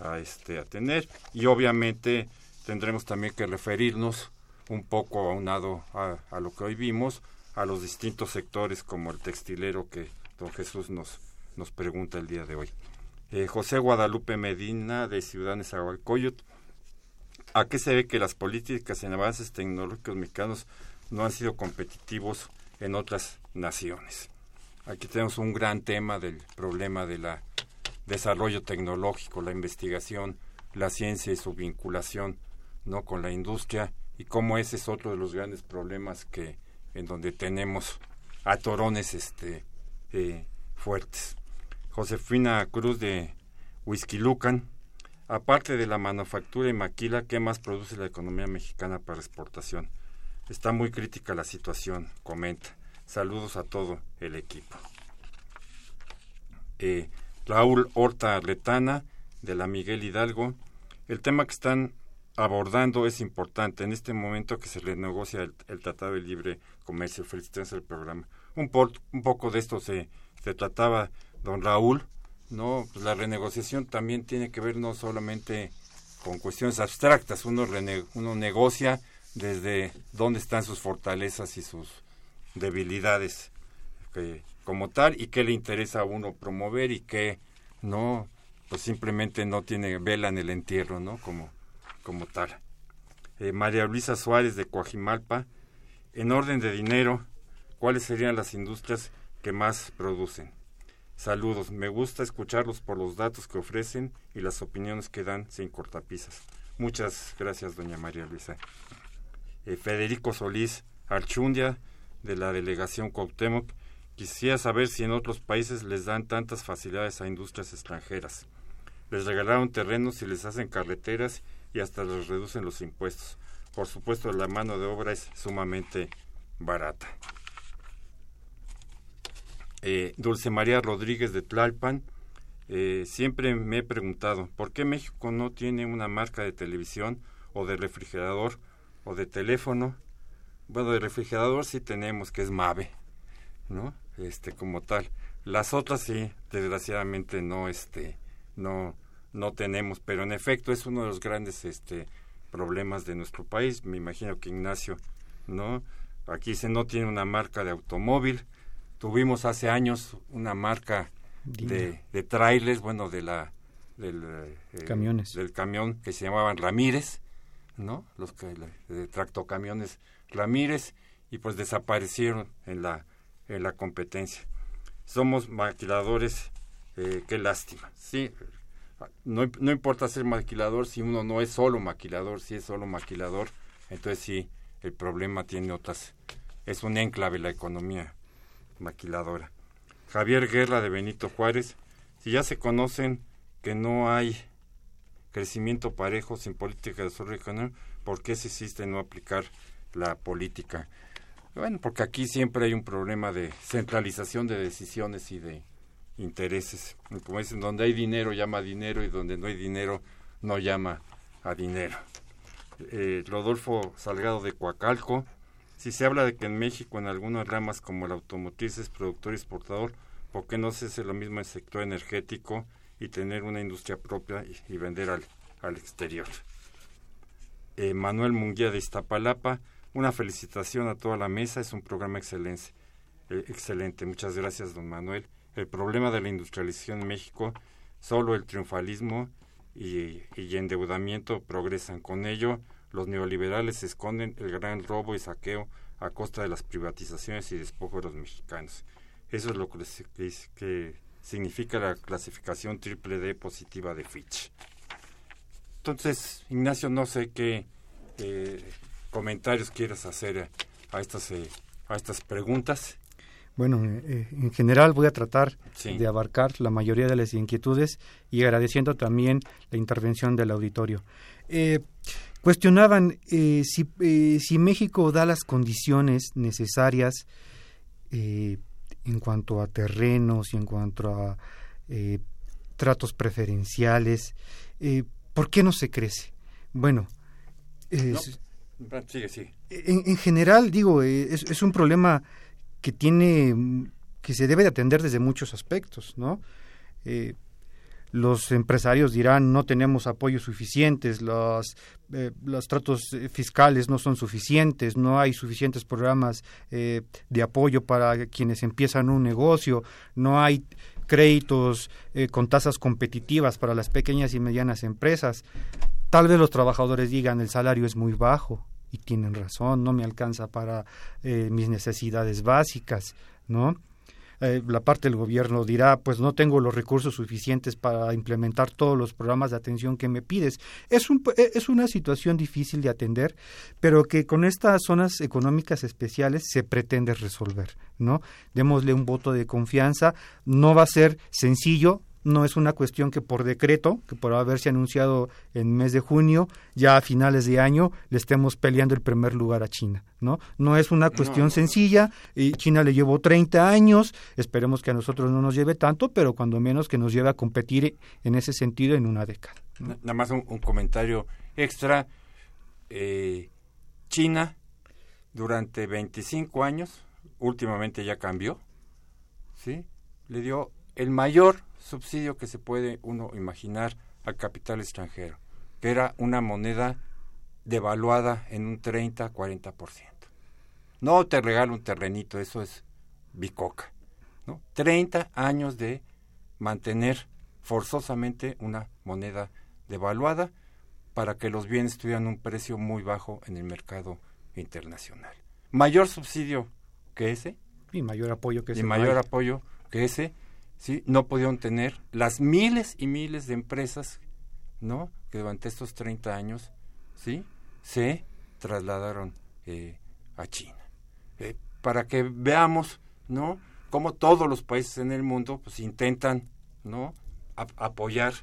a, este, a tener y obviamente tendremos también que referirnos un poco aunado a, a lo que hoy vimos, a los distintos sectores como el textilero que don Jesús nos, nos pregunta el día de hoy. Eh, José Guadalupe Medina de Ciudad Nezahualcóyotl, ¿a qué se ve que las políticas en avances tecnológicos mexicanos no han sido competitivos en otras naciones? Aquí tenemos un gran tema del problema del desarrollo tecnológico, la investigación, la ciencia y su vinculación no con la industria y cómo ese es otro de los grandes problemas que en donde tenemos atorones este eh, fuertes. Josefina Cruz de Huizquilucan, aparte de la manufactura y maquila, ¿qué más produce la economía mexicana para exportación? Está muy crítica la situación, comenta. Saludos a todo el equipo. Eh, Raúl Horta Letana, de la Miguel Hidalgo. El tema que están abordando es importante en este momento que se le negocia el, Tratado de Libre Comercio. Programa. Un, por, un poco de esto se, se trataba, don Raúl. No, pues la renegociación también tiene que ver no solamente con cuestiones abstractas. Uno, rene, uno negocia desde dónde están sus fortalezas y sus debilidades como tal y qué le interesa a uno promover y qué no pues simplemente no tiene vela en el entierro no como como tal. Eh, María Luisa Suárez de Coajimalpa en orden de dinero cuáles serían las industrias que más producen saludos me gusta escucharlos por los datos que ofrecen y las opiniones que dan sin cortapisas. Muchas gracias doña María Luisa eh, Federico Solís Archundia de la delegación Cuauhtémoc Quisiera saber si en otros países les dan tantas facilidades a industrias extranjeras. Les regalaron terrenos y les hacen carreteras y hasta les reducen los impuestos. Por supuesto, la mano de obra es sumamente barata. Eh, Dulce María Rodríguez de Tlalpan, eh, siempre me he preguntado, ¿por qué México no tiene una marca de televisión o de refrigerador o de teléfono? Bueno, de refrigerador sí tenemos, que es MAVE, ¿no? este como tal. Las otras sí desgraciadamente no este no no tenemos pero en efecto es uno de los grandes este problemas de nuestro país. Me imagino que Ignacio no aquí se no tiene una marca de automóvil. Tuvimos hace años una marca de, de trailers bueno de la del eh, camiones. del camión que se llamaban Ramírez no los que de tractocamiones Ramírez y pues desaparecieron en la en la competencia. Somos maquiladores, eh, qué lástima. Sí, no, no importa ser maquilador si uno no es solo maquilador, si es solo maquilador, entonces sí, el problema tiene otras. Es un enclave la economía maquiladora. Javier Guerra de Benito Juárez, si ya se conocen que no hay crecimiento parejo sin política de desarrollo económico, ¿por qué se insiste en no aplicar la política? Bueno, porque aquí siempre hay un problema de centralización de decisiones y de intereses. Como dicen, donde hay dinero llama dinero y donde no hay dinero no llama a dinero. Eh, Rodolfo Salgado de Coacalco, si se habla de que en México en algunas ramas como el automotriz es productor y exportador, ¿por qué no se hace lo mismo en el sector energético y tener una industria propia y, vender al, al exterior? Eh, Manuel Munguía de Iztapalapa, una felicitación a toda la mesa, es un programa excelente. Eh, excelente, muchas gracias, don Manuel. El problema de la industrialización en México, solo el triunfalismo y, endeudamiento progresan. Con ello, los neoliberales esconden el gran robo y saqueo a costa de las privatizaciones y despojo de los mexicanos. Eso es lo que, que, que significa la clasificación triple D positiva de Fitch. Entonces, Ignacio, no sé qué eh, comentarios quieras hacer a estas, eh, a estas preguntas. Bueno, eh, en general voy a tratar sí. de abarcar la mayoría de las inquietudes y agradeciendo también la intervención del auditorio. Eh, cuestionaban si, si, México da las condiciones necesarias en cuanto a terrenos y en cuanto a tratos preferenciales. ¿Por qué no se crece? Bueno, no. Sigue, sigue. En, en, general, digo, es, es, un problema que tiene, que se debe de atender desde muchos aspectos, ¿no? Los empresarios dirán no tenemos apoyos suficientes, los, eh, los tratos eh, fiscales no son suficientes, no hay suficientes programas eh, de apoyo para quienes empiezan un negocio, no hay créditos eh, con tasas competitivas para las pequeñas y medianas empresas. Tal vez los trabajadores digan el salario es muy bajo y tienen razón, no me alcanza para eh, mis necesidades básicas, ¿no? Eh, la parte del gobierno dirá, pues no tengo los recursos suficientes para implementar todos los programas de atención que me pides. Es, un, eh, es una situación difícil de atender, pero que con estas zonas económicas especiales se pretende resolver, ¿no? Démosle un voto de confianza, no va a ser sencillo, no es una cuestión que por decreto, que por haberse anunciado en mes de junio, ya a finales de año le estemos peleando el primer lugar a China, ¿no? No es una cuestión No. sencilla, y China le llevó 30 años, esperemos que a nosotros no nos lleve tanto, pero cuando menos que nos lleve a competir en ese sentido en una década. Na- Nada más un, un comentario extra. Eh, China, durante 25 años, últimamente ya cambió, ¿sí? Le dio el mayor subsidio que se puede uno imaginar al capital extranjero, que era una moneda devaluada en un 30-40%. No te regalo un terrenito, eso es bicoca. ¿no? 30 años de mantener forzosamente una moneda devaluada para que los bienes tuvieran un precio muy bajo en el mercado internacional. Mayor subsidio que ese Y mayor apoyo que y ese no mayor apoyo que ese, ¿sí? no pudieron tener las miles y miles de empresas, ¿no? Que durante estos 30 años, ¿sí? Se trasladaron eh, a China. Eh, para que veamos, ¿no? Cómo todos los países en el mundo, pues intentan, ¿no? Ap- apoyar,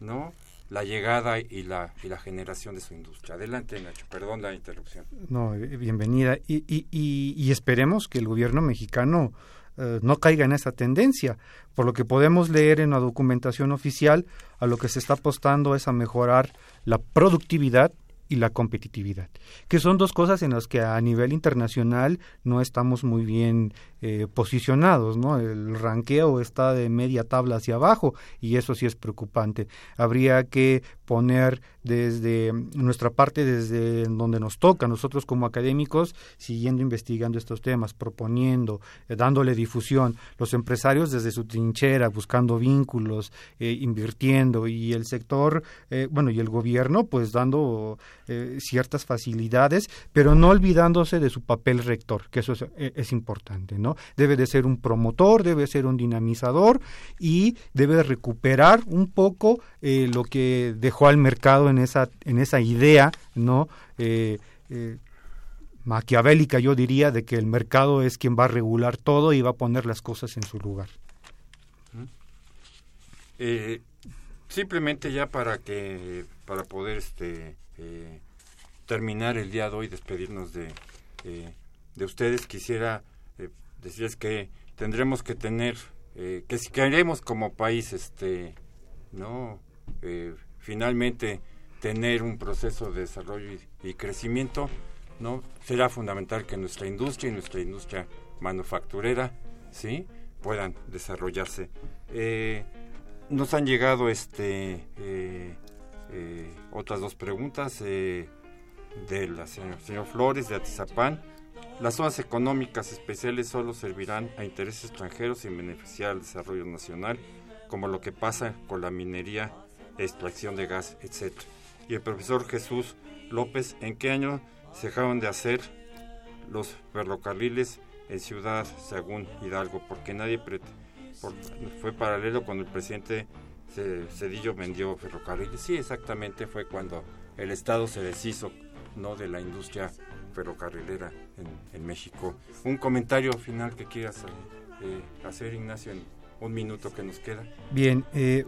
¿no? La llegada y la, y la generación de su industria. Adelante, Nacho, perdón la interrupción. No, eh, bienvenida. Y, y, y, y esperemos que el gobierno mexicano eh, no caiga en esa tendencia. Por lo que podemos leer en la documentación oficial, a lo que se está apostando es a mejorar la productividad y la competitividad, que son dos cosas en las que a nivel internacional no estamos muy bien eh, posicionados, ¿no? El ranqueo está de media tabla hacia abajo y eso sí es preocupante. Habría que poner desde nuestra parte, desde donde nos toca, nosotros como académicos, siguiendo investigando estos temas, proponiendo, eh, dándole difusión, los empresarios desde su trinchera, buscando vínculos, eh, invirtiendo y el sector, eh, bueno, y el gobierno, pues dando ciertas facilidades, pero no olvidándose de su papel rector, que eso es, es importante, ¿no? Debe de ser un promotor, debe ser un dinamizador y debe de recuperar un poco lo que dejó al mercado en esa, en esa idea, ¿no? Eh, eh, maquiavélica, yo diría, de que el mercado es quien va a regular todo y va a poner las cosas en su lugar. Eh, simplemente ya para que para poder este terminar el día de hoy despedirnos de de ustedes quisiera decirles que tendremos que tener que si queremos como país este no finalmente tener un proceso de desarrollo y, crecimiento no será fundamental que nuestra industria y nuestra industria manufacturera sí puedan desarrollarse. Eh, nos han llegado este eh, eh, otras dos preguntas de la señor, señor Flores de Atizapán. Las zonas económicas especiales solo servirán a intereses extranjeros sin beneficiar al desarrollo nacional, como lo que pasa con la minería, extracción de gas, etc. Y el profesor Jesús López, ¿en qué año se dejaron de hacer los ferrocarriles en Ciudad Sagún Hidalgo? Porque nadie fue paralelo cuando el presidente Ce- Cedillo vendió ferrocarriles. Sí, exactamente fue cuando el Estado se deshizo no de la industria ferrocarrilera en, en México. Un comentario final que quieras eh, hacer, Ignacio, en un minuto que nos queda. Bien, eh,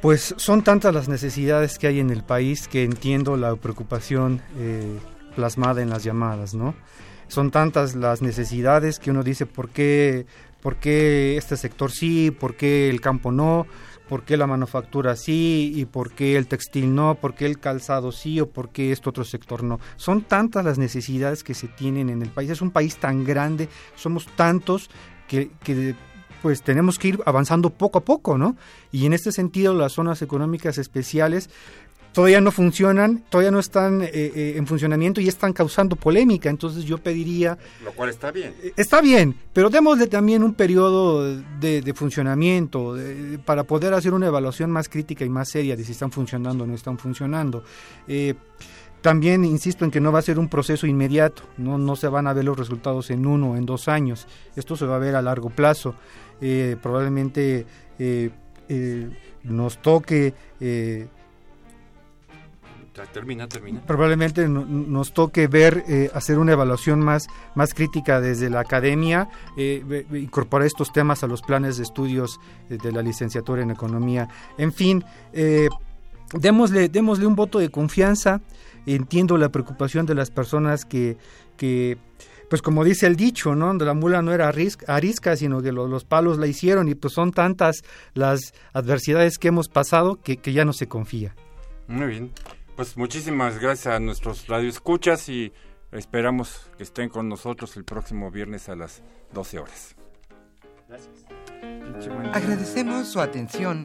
pues son tantas las necesidades que hay en el país que entiendo la preocupación eh, plasmada en las llamadas, ¿no? Son tantas las necesidades que uno dice, ¿por qué, ¿por qué este sector sí? ¿Por qué el campo no? ¿Por qué la manufactura sí? ¿Y por qué el textil no? ¿Por qué el calzado sí? ¿O por qué este otro sector no? Son tantas las necesidades que se tienen en el país. Es un país tan grande, somos tantos que, que pues tenemos que ir avanzando poco a poco, ¿no? Y en este sentido las zonas económicas especiales todavía no funcionan, todavía no están eh, eh, en funcionamiento y están causando polémica. Entonces yo pediría... Lo cual está bien. Eh, Está bien, pero démosle también un periodo de, de funcionamiento de- para poder hacer una evaluación más crítica y más seria de si están funcionando o no están funcionando. Eh, también insisto en que no va a ser un proceso inmediato, no, no se van a ver los resultados en uno o en dos años, esto se va a ver a largo plazo. Eh, probablemente eh, eh, nos toque termina, termina. probablemente no- nos toque ver, eh, hacer una evaluación más, más crítica desde la academia, eh, incorporar estos temas a los planes de estudios de la licenciatura en economía. En fin, eh, démosle, démosle un voto de confianza. Entiendo la preocupación de las personas que, que pues como dice el dicho, ¿no? La mula no era arisca, arisca sino que lo- los palos la hicieron y pues son tantas las adversidades que hemos pasado que, que ya no se confía. Muy bien. Pues muchísimas gracias a nuestros radioescuchas y esperamos que estén con nosotros el próximo viernes a las 12 horas. Agradecemos su atención